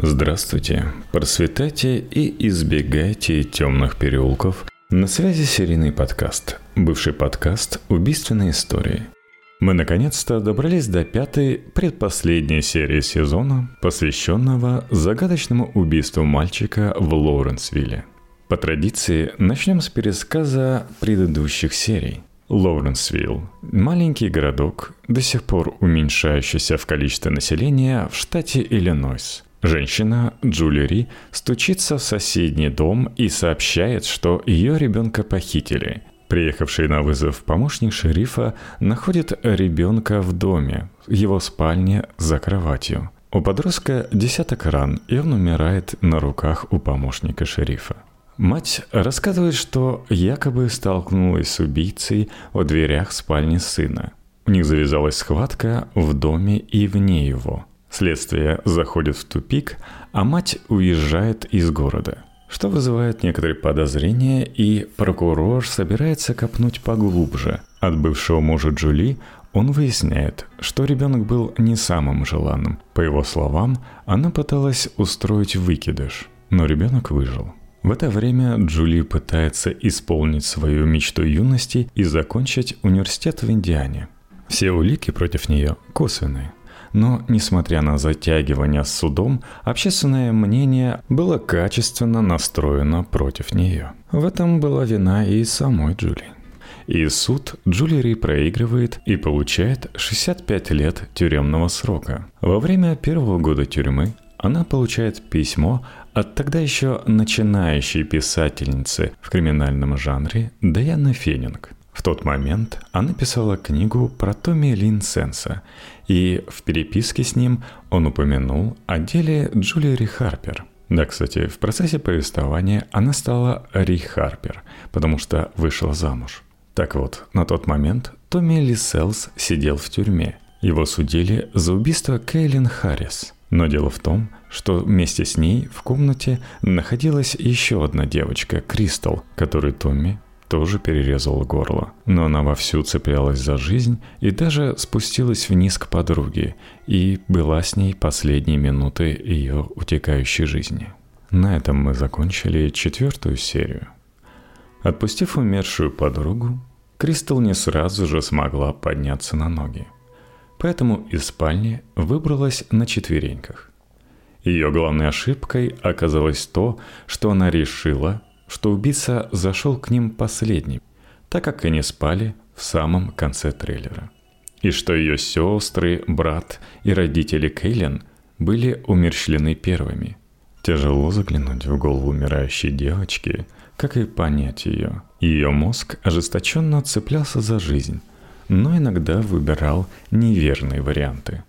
Здравствуйте, просветайте и избегайте темных переулков. На связи серийный подкаст, бывший подкаст «Убийственные истории». Мы наконец-то добрались до пятой, предпоследней серии сезона, посвященного загадочному убийству мальчика в Лоуренсвилле. По традиции, начнем с пересказа предыдущих серий. Лоуренсвилл – маленький городок, до сих пор уменьшающийся в количестве населения в штате Иллинойс – Женщина, Джули Ри, стучится в соседний дом и сообщает, что ее ребенка похитили. Приехавший на вызов помощник шерифа находит ребенка в доме, в его спальне за кроватью. У подростка десяток ран, и он умирает на руках у помощника шерифа. Мать рассказывает, что якобы столкнулась с убийцей в дверях спальни сына. У них завязалась схватка в доме и вне его – Следствие заходит в тупик, а мать уезжает из города, что вызывает некоторые подозрения, и прокурор собирается копнуть поглубже. От бывшего мужа Джули он выясняет, что ребенок был не самым желанным. По его словам, она пыталась устроить выкидыш, но ребенок выжил. В это время Джули пытается исполнить свою мечту юности и закончить университет в Индиане. Все улики против нее косвенные. Но, несмотря на затягивание с судом, общественное мнение было качественно настроено против нее. В этом была вина и самой Джули. И суд Джулери проигрывает и получает 65 лет тюремного срока. Во время первого года тюрьмы она получает письмо от тогда еще начинающей писательницы в криминальном жанре Даяны Феннинг. В тот момент она писала книгу про Томми Лин Сенса, и в переписке с ним он упомянул о деле Джулии Ри Харпер. Да, кстати, в процессе повествования она стала Ри Харпер, потому что вышла замуж. Так вот, на тот момент Томми Ли Селс сидел в тюрьме. Его судили за убийство Кейлин Харрис. Но дело в том, что вместе с ней в комнате находилась еще одна девочка, Кристал, которую Томми тоже перерезала горло. Но она вовсю цеплялась за жизнь и даже спустилась вниз к подруге и была с ней последние минуты ее утекающей жизни. На этом мы закончили четвертую серию. Отпустив умершую подругу, Кристал не сразу же смогла подняться на ноги. Поэтому из спальни выбралась на четвереньках. Ее главной ошибкой оказалось то, что она решила, что убийца зашел к ним последним, так как они спали в самом конце трейлера. И что ее сестры, брат и родители Кейлен были умерщвлены первыми. Тяжело заглянуть в голову умирающей девочки, как и понять ее. Ее мозг ожесточенно цеплялся за жизнь, но иногда выбирал неверные варианты.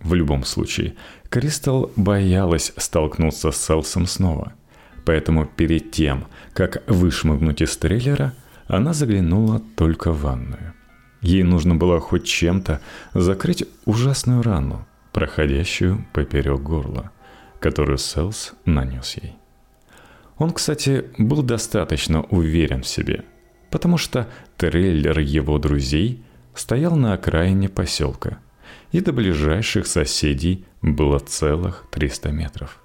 В любом случае, Кристал боялась столкнуться с Селсом снова – Поэтому перед тем, как вышмыгнуть из трейлера, она заглянула только в ванную. Ей нужно было хоть чем-то закрыть ужасную рану, проходящую поперек горла, которую Селс нанес ей. Он, кстати, был достаточно уверен в себе, потому что трейлер его друзей стоял на окраине поселка, и до ближайших соседей было целых 300 метров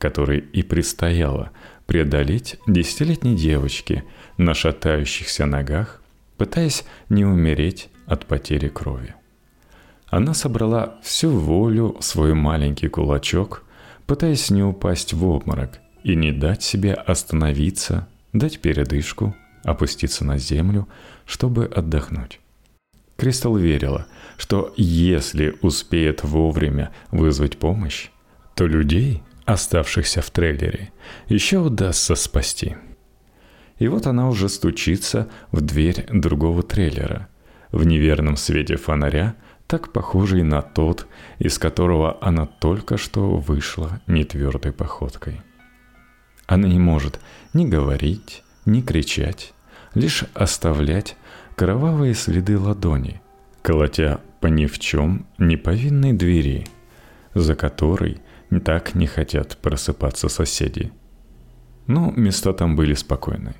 который и предстояло преодолеть десятилетней девочке на шатающихся ногах, пытаясь не умереть от потери крови. Она собрала всю волю в свой маленький кулачок, пытаясь не упасть в обморок и не дать себе остановиться, дать передышку, опуститься на землю, чтобы отдохнуть. Кристал верила, что если успеет вовремя вызвать помощь, то людей, оставшихся в трейлере, еще удастся спасти. И вот она уже стучится в дверь другого трейлера. В неверном свете фонаря, так похожий на тот, из которого она только что вышла нетвердой походкой. Она не может ни говорить, ни кричать, лишь оставлять кровавые следы ладони, колотя по ни в чем неповинной двери, за которой – так не хотят просыпаться соседи. Но места там были спокойны.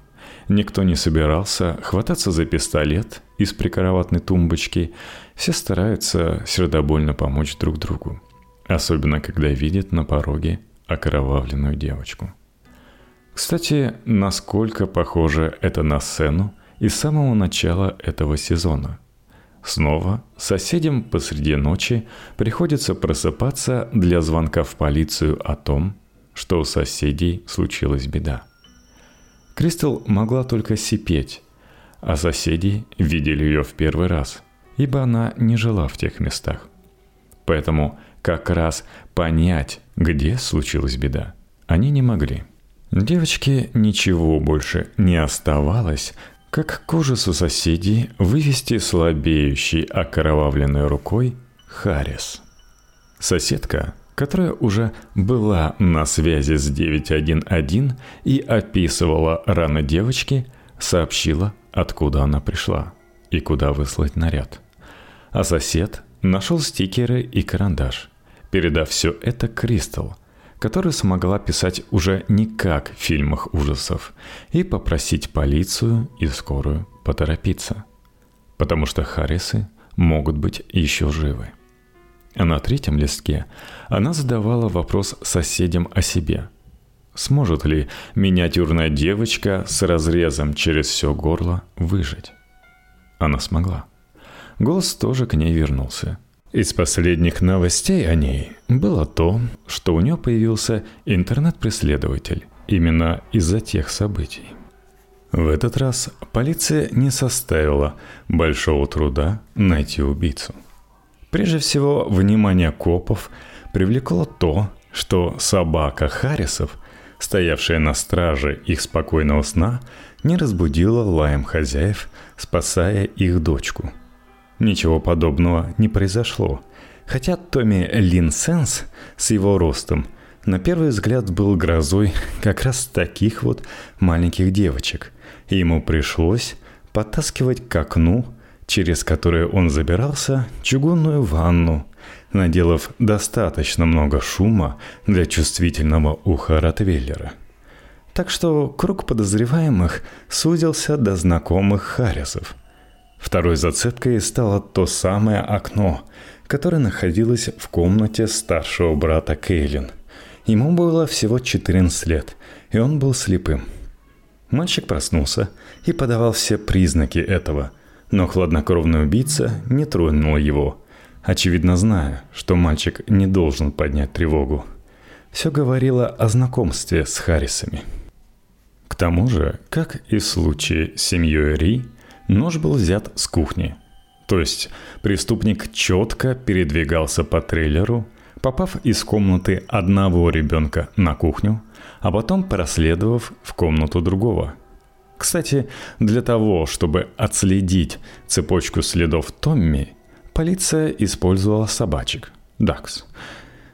Никто не собирался хвататься за пистолет из прикроватной тумбочки. Все стараются сердобольно помочь друг другу. Особенно, когда видят на пороге окровавленную девочку. Кстати, насколько похоже это на сцену из самого начала этого сезона. Снова соседям посреди ночи приходится просыпаться для звонка в полицию о том, что у соседей случилась беда. Кристал могла только сипеть, а соседи видели ее в первый раз, ибо она не жила в тех местах. Поэтому как раз понять, где случилась беда, они не могли. Девочке ничего больше не оставалось, как к ужасу соседей вывести слабеющей окровавленной рукой Харрис. Соседка, которая уже была на связи с 911 и описывала раны девочки, сообщила, откуда она пришла и куда выслать наряд. А сосед нашел стикеры и карандаш, передав все это Кристал, которая смогла писать уже не как в фильмах ужасов, и попросить полицию и скорую поторопиться. Потому что Харрисы могут быть еще живы. А на третьем листке она задавала вопрос соседям о себе. Сможет ли миниатюрная девочка с разрезом через все горло выжить? Она смогла. Голос тоже к ней вернулся – из последних новостей о ней было то, что у нее появился интернет-преследователь именно из-за тех событий. В этот раз полиция не составила большого труда найти убийцу. Прежде всего, внимание копов привлекло то, что собака Харрисов, стоявшая на страже их спокойного сна, не разбудила лаем хозяев, спасая их дочку – Ничего подобного не произошло. Хотя Томми Лин Сенс с его ростом на первый взгляд был грозой как раз таких вот маленьких девочек. И ему пришлось подтаскивать к окну, через которое он забирался, чугунную ванну, наделав достаточно много шума для чувствительного уха Ротвейлера. Так что круг подозреваемых сузился до знакомых Харрисов – Второй зацепкой стало то самое окно, которое находилось в комнате старшего брата Кейлин. Ему было всего 14 лет, и он был слепым. Мальчик проснулся и подавал все признаки этого, но хладнокровный убийца не тронул его, очевидно зная, что мальчик не должен поднять тревогу. Все говорило о знакомстве с Харрисами. К тому же, как и в случае с семьей Ри, Нож был взят с кухни. То есть преступник четко передвигался по трейлеру, попав из комнаты одного ребенка на кухню, а потом проследовав в комнату другого. Кстати, для того, чтобы отследить цепочку следов Томми, полиция использовала собачек – Дакс.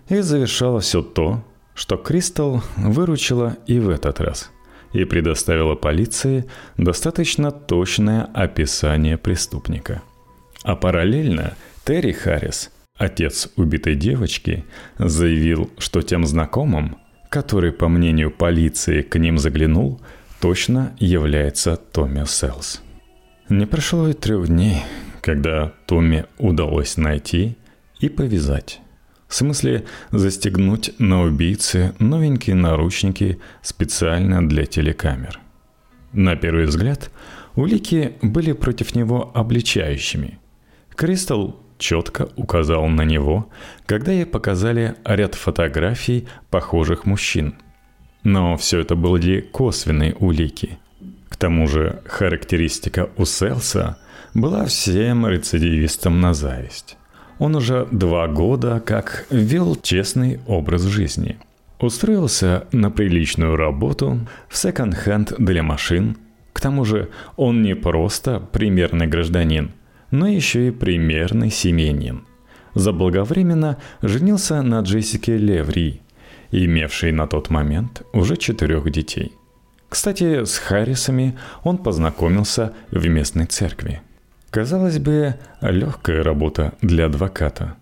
И завершало все то, что Кристал выручила и в этот раз – и предоставила полиции достаточно точное описание преступника. А параллельно Терри Харрис, отец убитой девочки, заявил, что тем знакомым, который, по мнению полиции, к ним заглянул, точно является Томми Селс. Не прошло и трех дней, когда Томми удалось найти и повязать. В смысле застегнуть на убийце новенькие наручники специально для телекамер. На первый взгляд, улики были против него обличающими. Кристал четко указал на него, когда ей показали ряд фотографий похожих мужчин. Но все это были косвенные улики. К тому же характеристика у Селса была всем рецидивистам на зависть. Он уже два года как вел честный образ жизни. Устроился на приличную работу в секонд-хенд для машин. К тому же он не просто примерный гражданин, но еще и примерный семьянин. Заблаговременно женился на Джессике Леври, имевшей на тот момент уже четырех детей. Кстати, с Харрисами он познакомился в местной церкви. Казалось бы, легкая работа для адвоката.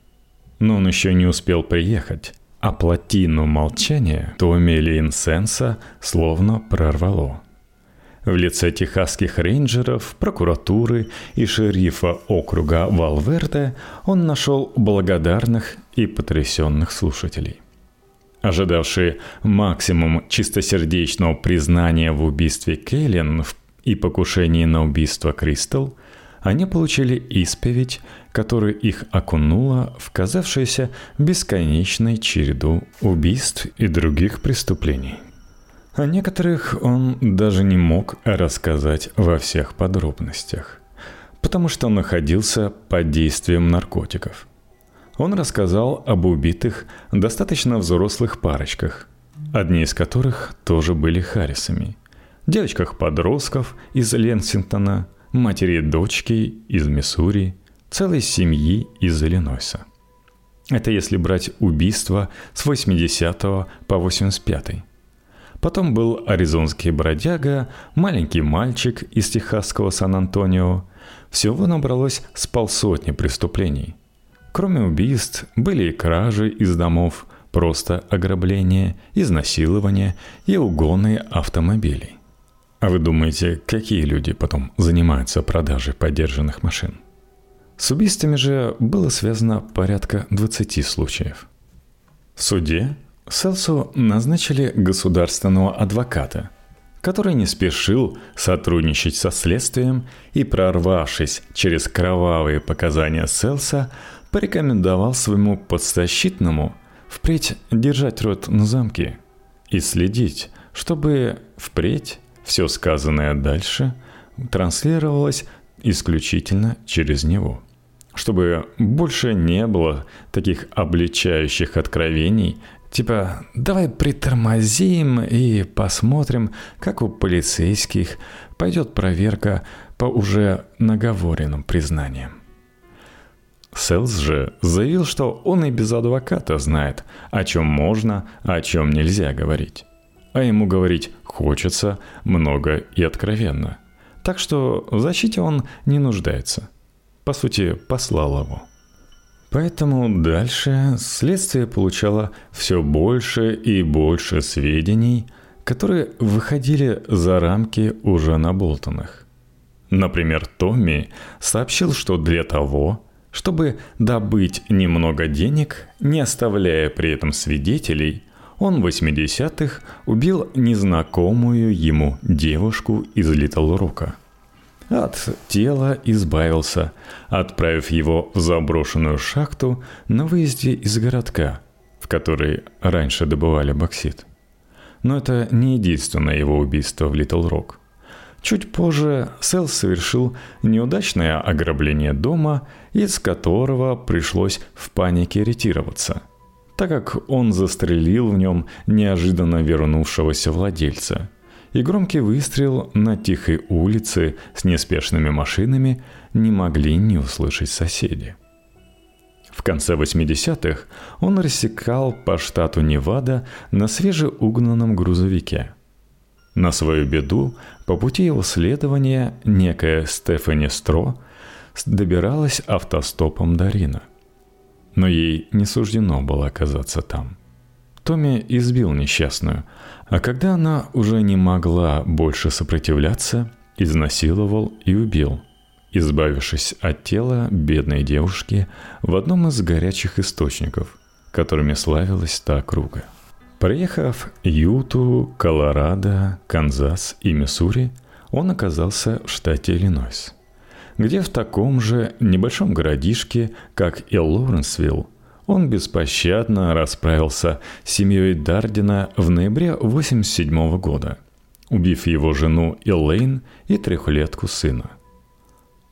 Но он еще не успел приехать, а плотину молчания Томми Линсенса словно прорвало. В лице техасских рейнджеров, прокуратуры и шерифа округа Валверде он нашел благодарных и потрясенных слушателей. ожидавшие максимум чистосердечного признания в убийстве Кейлин и покушении на убийство Кристал, они получили исповедь, которая их окунула в казавшуюся бесконечной череду убийств и других преступлений. О некоторых он даже не мог рассказать во всех подробностях, потому что находился под действием наркотиков. Он рассказал об убитых достаточно взрослых парочках, одни из которых тоже были Харрисами, девочках-подростков из Ленсингтона, матери дочки из Миссури, целой семьи из Иллинойса. Это если брать убийство с 80 по 85. Потом был аризонский бродяга, маленький мальчик из техасского Сан-Антонио. Всего набралось с полсотни преступлений. Кроме убийств были и кражи из домов, просто ограбление, изнасилование и угоны автомобилей. А вы думаете, какие люди потом занимаются продажей подержанных машин? С убийствами же было связано порядка 20 случаев. В суде Селсу назначили государственного адвоката, который не спешил сотрудничать со следствием и, прорвавшись через кровавые показания Селса, порекомендовал своему подзащитному впредь держать рот на замке и следить, чтобы впредь все сказанное дальше транслировалось исключительно через него. Чтобы больше не было таких обличающих откровений, типа «давай притормозим и посмотрим, как у полицейских пойдет проверка по уже наговоренным признаниям». Селс же заявил, что он и без адвоката знает, о чем можно, о чем нельзя говорить а ему говорить хочется много и откровенно. Так что в защите он не нуждается. По сути, послал его. Поэтому дальше следствие получало все больше и больше сведений, которые выходили за рамки уже наболтанных. Например, Томми сообщил, что для того, чтобы добыть немного денег, не оставляя при этом свидетелей – он в 80-х убил незнакомую ему девушку из Литл Рока. От тела избавился, отправив его в заброшенную шахту на выезде из городка, в который раньше добывали боксит. Но это не единственное его убийство в Литл Рок. Чуть позже Сэл совершил неудачное ограбление дома, из которого пришлось в панике ретироваться – так как он застрелил в нем неожиданно вернувшегося владельца. И громкий выстрел на тихой улице с неспешными машинами не могли не услышать соседи. В конце 80-х он рассекал по штату Невада на свежеугнанном грузовике. На свою беду по пути его следования некая Стефани Стро добиралась автостопом до Рина – но ей не суждено было оказаться там. Томми избил несчастную, а когда она уже не могла больше сопротивляться, изнасиловал и убил, избавившись от тела бедной девушки в одном из горячих источников, которыми славилась та округа. Приехав Юту, Колорадо, Канзас и Миссури, он оказался в штате Иллинойс – где в таком же небольшом городишке, как и Лоуренсвилл, он беспощадно расправился с семьей Дардина в ноябре 1987 года, убив его жену Элейн и трехлетку сына.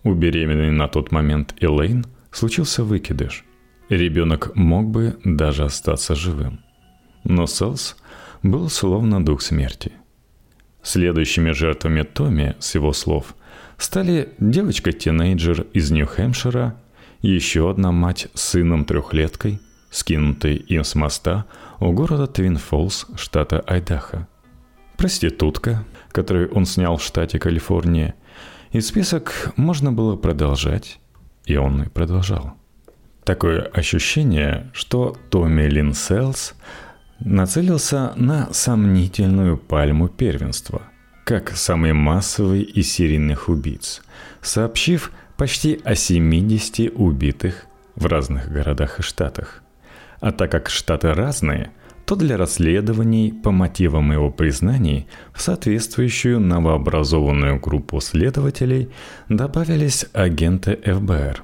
У беременной на тот момент Элейн случился выкидыш. Ребенок мог бы даже остаться живым. Но Селс был словно дух смерти. Следующими жертвами Томми, с его слов – стали девочка-тинейджер из Нью-Хэмпшира, еще одна мать с сыном-трехлеткой, скинутый им с моста у города Твин Фолс, штата Айдахо. Проститутка, которую он снял в штате Калифорния. И список можно было продолжать, и он и продолжал. Такое ощущение, что Томми Лин Селс нацелился на сомнительную пальму первенства – как самый массовый из серийных убийц, сообщив почти о 70 убитых в разных городах и штатах. А так как штаты разные, то для расследований по мотивам его признаний в соответствующую новообразованную группу следователей добавились агенты ФБР.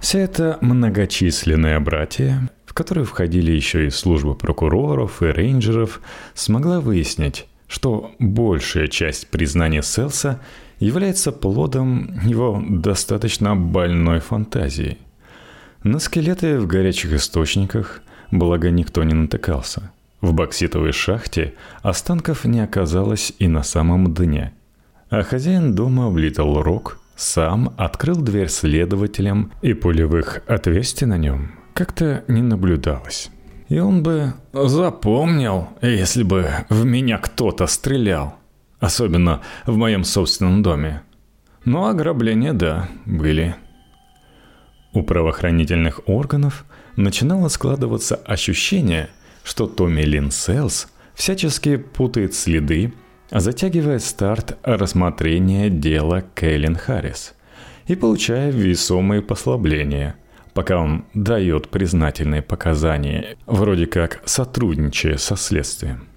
Вся эта многочисленная братья, в которую входили еще и службы прокуроров и рейнджеров, смогла выяснить, что большая часть признания Селса является плодом его достаточно больной фантазии. На скелеты в горячих источниках, благо никто не натыкался. В бокситовой шахте останков не оказалось и на самом дне. А хозяин дома в Литл Рок сам открыл дверь следователям, и пулевых отверстий на нем как-то не наблюдалось. И он бы запомнил, если бы в меня кто-то стрелял. Особенно в моем собственном доме. Но ограбления, да, были. У правоохранительных органов начинало складываться ощущение, что Томми Лин Селс всячески путает следы, затягивая старт рассмотрения дела Кэлен Харрис и получая весомые послабления – пока он дает признательные показания, вроде как сотрудничая со следствием.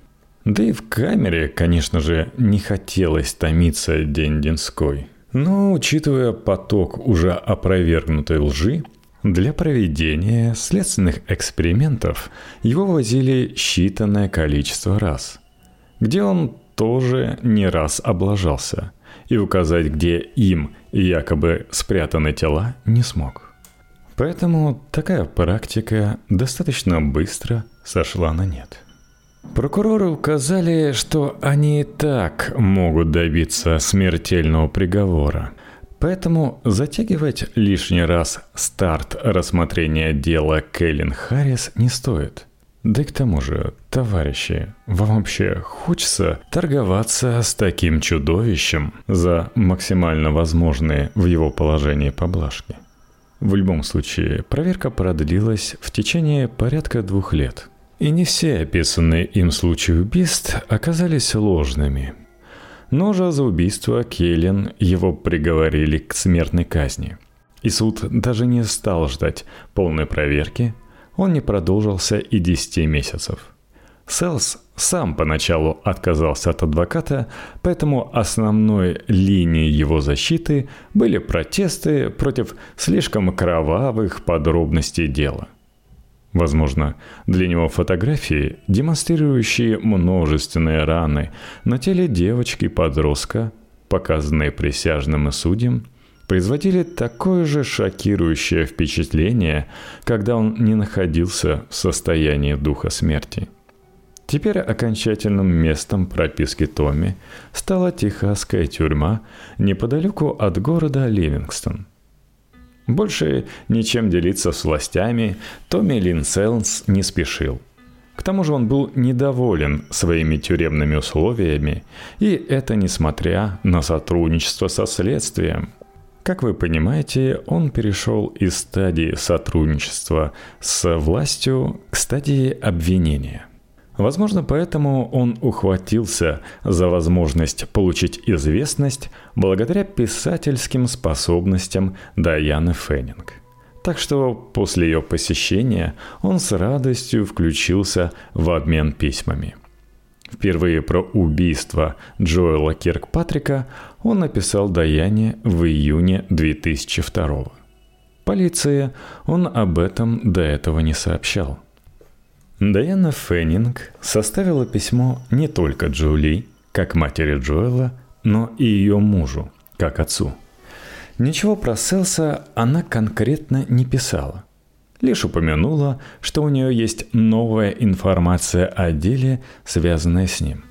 Да и в камере, конечно же, не хотелось томиться день-денской. Но, учитывая поток уже опровергнутой лжи, для проведения следственных экспериментов его возили считанное количество раз, где он тоже не раз облажался, и указать, где им якобы спрятаны тела, не смог. Поэтому такая практика достаточно быстро сошла на нет. Прокуроры указали, что они и так могут добиться смертельного приговора. Поэтому затягивать лишний раз старт рассмотрения дела Кэлен Харрис не стоит. Да и к тому же, товарищи, вам вообще хочется торговаться с таким чудовищем за максимально возможные в его положении поблажки? В любом случае, проверка продлилась в течение порядка двух лет. И не все описанные им случаи убийств оказались ложными. Но же за убийство Келлен его приговорили к смертной казни. И суд даже не стал ждать полной проверки, он не продолжился и 10 месяцев. Селс сам поначалу отказался от адвоката, поэтому основной линией его защиты были протесты против слишком кровавых подробностей дела. Возможно, для него фотографии, демонстрирующие множественные раны на теле девочки-подростка, показанные присяжным и судьям, производили такое же шокирующее впечатление, когда он не находился в состоянии духа смерти – Теперь окончательным местом прописки Томми стала техасская тюрьма неподалеку от города Ливингстон. Больше ничем делиться с властями Томми Линселнс не спешил. К тому же он был недоволен своими тюремными условиями, и это несмотря на сотрудничество со следствием. Как вы понимаете, он перешел из стадии сотрудничества с властью к стадии обвинения. Возможно, поэтому он ухватился за возможность получить известность благодаря писательским способностям Даяны Феннинг. Так что после ее посещения он с радостью включился в обмен письмами. Впервые про убийство Джоэла Киркпатрика он написал Даяне в июне 2002 Полиции он об этом до этого не сообщал – Дайана Феннинг составила письмо не только Джоули, как матери Джоэла, но и ее мужу, как отцу. Ничего про Селса она конкретно не писала. Лишь упомянула, что у нее есть новая информация о деле, связанная с ним.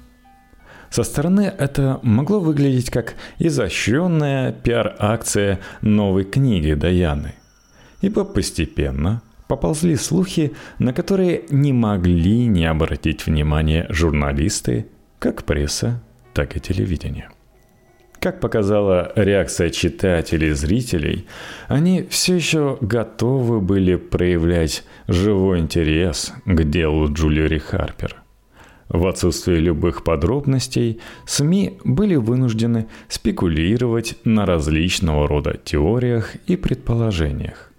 Со стороны это могло выглядеть как изощренная пиар-акция новой книги Даяны. Ибо постепенно – поползли слухи, на которые не могли не обратить внимание журналисты, как пресса, так и телевидение. Как показала реакция читателей и зрителей, они все еще готовы были проявлять живой интерес к делу Джулиори Харпер. В отсутствие любых подробностей СМИ были вынуждены спекулировать на различного рода теориях и предположениях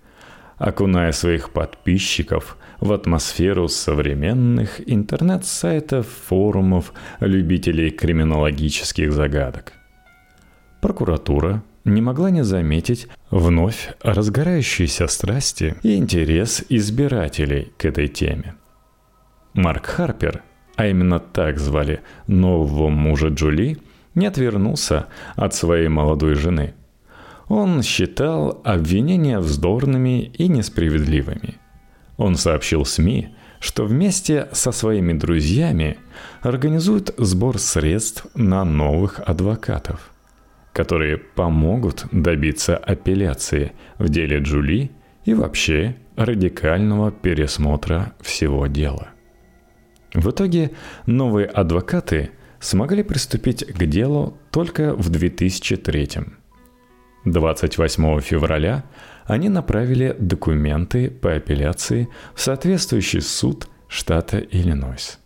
окуная своих подписчиков в атмосферу современных интернет-сайтов, форумов, любителей криминологических загадок. Прокуратура не могла не заметить вновь разгорающиеся страсти и интерес избирателей к этой теме. Марк Харпер, а именно так звали нового мужа Джули, не отвернулся от своей молодой жены – он считал обвинения вздорными и несправедливыми. Он сообщил СМИ, что вместе со своими друзьями организует сбор средств на новых адвокатов, которые помогут добиться апелляции в деле Джули и вообще радикального пересмотра всего дела. В итоге новые адвокаты смогли приступить к делу только в 2003 году. 28 февраля они направили документы по апелляции в соответствующий суд штата Иллинойс.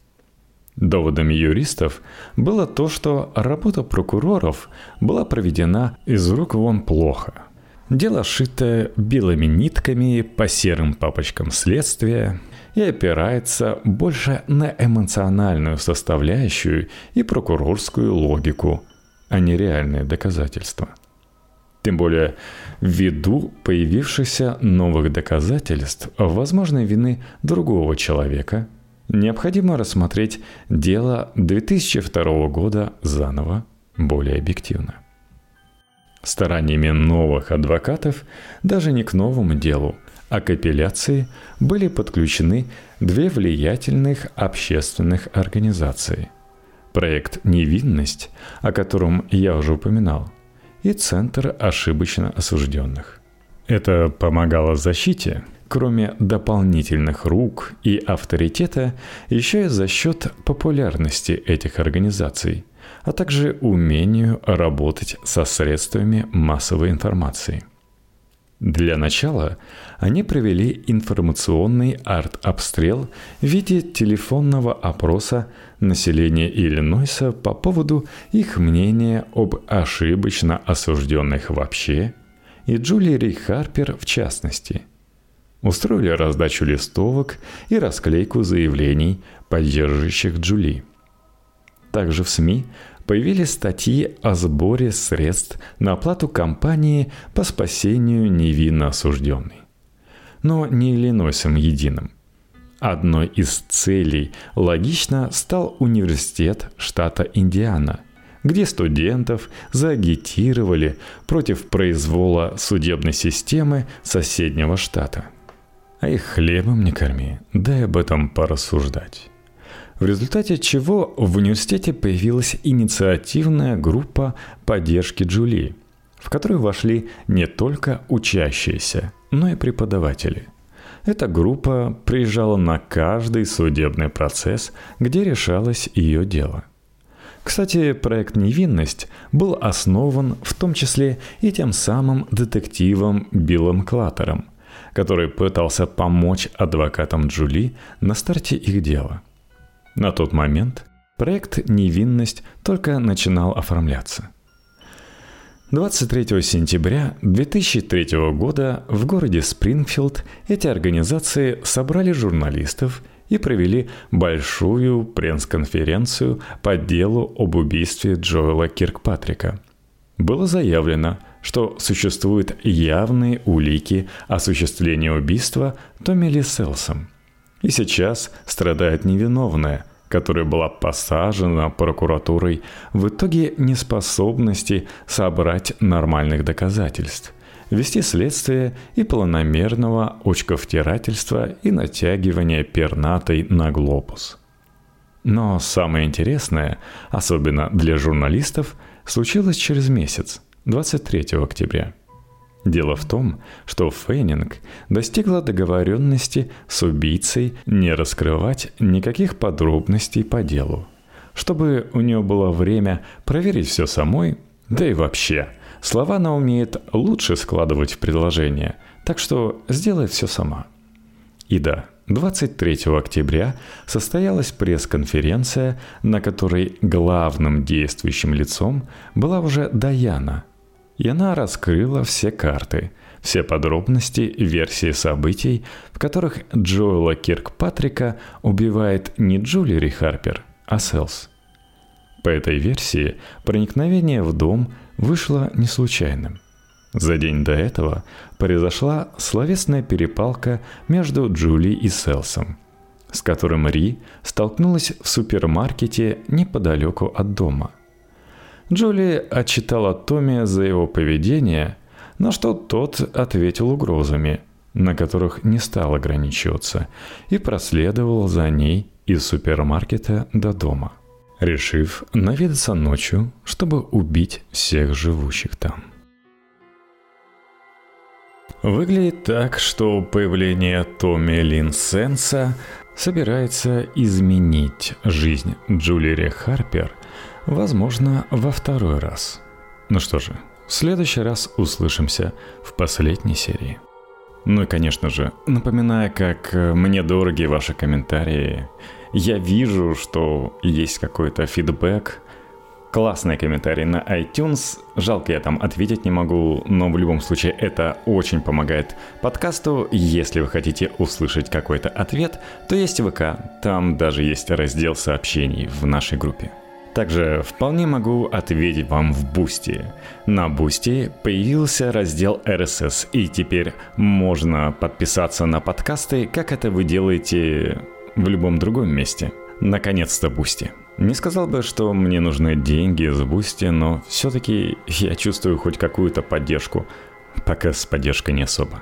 Доводами юристов было то, что работа прокуроров была проведена из рук вон плохо. Дело шито белыми нитками по серым папочкам следствия и опирается больше на эмоциональную составляющую и прокурорскую логику, а не реальные доказательства – тем более, ввиду появившихся новых доказательств возможной вины другого человека, необходимо рассмотреть дело 2002 года заново, более объективно. Стараниями новых адвокатов даже не к новому делу, а к апелляции были подключены две влиятельных общественных организации. Проект «Невинность», о котором я уже упоминал, и Центр ошибочно осужденных. Это помогало защите, кроме дополнительных рук и авторитета, еще и за счет популярности этих организаций, а также умению работать со средствами массовой информации – для начала они провели информационный арт-обстрел в виде телефонного опроса населения Иллинойса по поводу их мнения об ошибочно осужденных вообще и Джулии Ри Харпер в частности. Устроили раздачу листовок и расклейку заявлений, поддерживающих Джули. Также в СМИ появились статьи о сборе средств на оплату кампании по спасению невинно осужденной. Но не Иллинойсом единым. Одной из целей логично стал университет штата Индиана, где студентов заагитировали против произвола судебной системы соседнего штата. А их хлебом не корми, дай об этом порассуждать в результате чего в университете появилась инициативная группа поддержки Джули, в которую вошли не только учащиеся, но и преподаватели. Эта группа приезжала на каждый судебный процесс, где решалось ее дело. Кстати, проект «Невинность» был основан в том числе и тем самым детективом Биллом Клаттером, который пытался помочь адвокатам Джули на старте их дела – на тот момент проект «Невинность» только начинал оформляться. 23 сентября 2003 года в городе Спрингфилд эти организации собрали журналистов и провели большую пресс-конференцию по делу об убийстве Джоэла Киркпатрика. Было заявлено, что существуют явные улики осуществления убийства Томми Ли Селсом – и сейчас страдает невиновная, которая была посажена прокуратурой в итоге неспособности собрать нормальных доказательств, вести следствие и планомерного очковтирательства и натягивания пернатой на глобус. Но самое интересное, особенно для журналистов, случилось через месяц, 23 октября – Дело в том, что Фейнинг достигла договоренности с убийцей не раскрывать никаких подробностей по делу, чтобы у нее было время проверить все самой, да и вообще, слова она умеет лучше складывать в предложения, так что сделает все сама. И да, 23 октября состоялась пресс-конференция, на которой главным действующим лицом была уже Даяна – И она раскрыла все карты, все подробности версии событий, в которых Джоэла Киркпатрика убивает не Джулири Харпер, а Селс. По этой версии проникновение в дом вышло не случайным. За день до этого произошла словесная перепалка между Джули и Селсом, с которым Ри столкнулась в супермаркете неподалеку от дома. Джули отчитала Томми за его поведение, на что тот ответил угрозами, на которых не стал ограничиваться, и проследовал за ней из супермаркета до дома, решив наведаться ночью, чтобы убить всех живущих там. Выглядит так, что появление Томми Лин Сенса собирается изменить жизнь Джулии Харпер, возможно, во второй раз. Ну что же, в следующий раз услышимся в последней серии. Ну и, конечно же, напоминая, как мне дороги ваши комментарии, я вижу, что есть какой-то фидбэк, классные комментарии на iTunes. Жалко, я там ответить не могу, но в любом случае это очень помогает подкасту. Если вы хотите услышать какой-то ответ, то есть ВК, там даже есть раздел сообщений в нашей группе. Также вполне могу ответить вам в Boosty. На Boosty появился раздел RSS, и теперь можно подписаться на подкасты, как это вы делаете в любом другом месте. Наконец-то Boosty. Не сказал бы, что мне нужны деньги с Boosty, но все-таки я чувствую хоть какую-то поддержку. Пока с поддержкой не особо.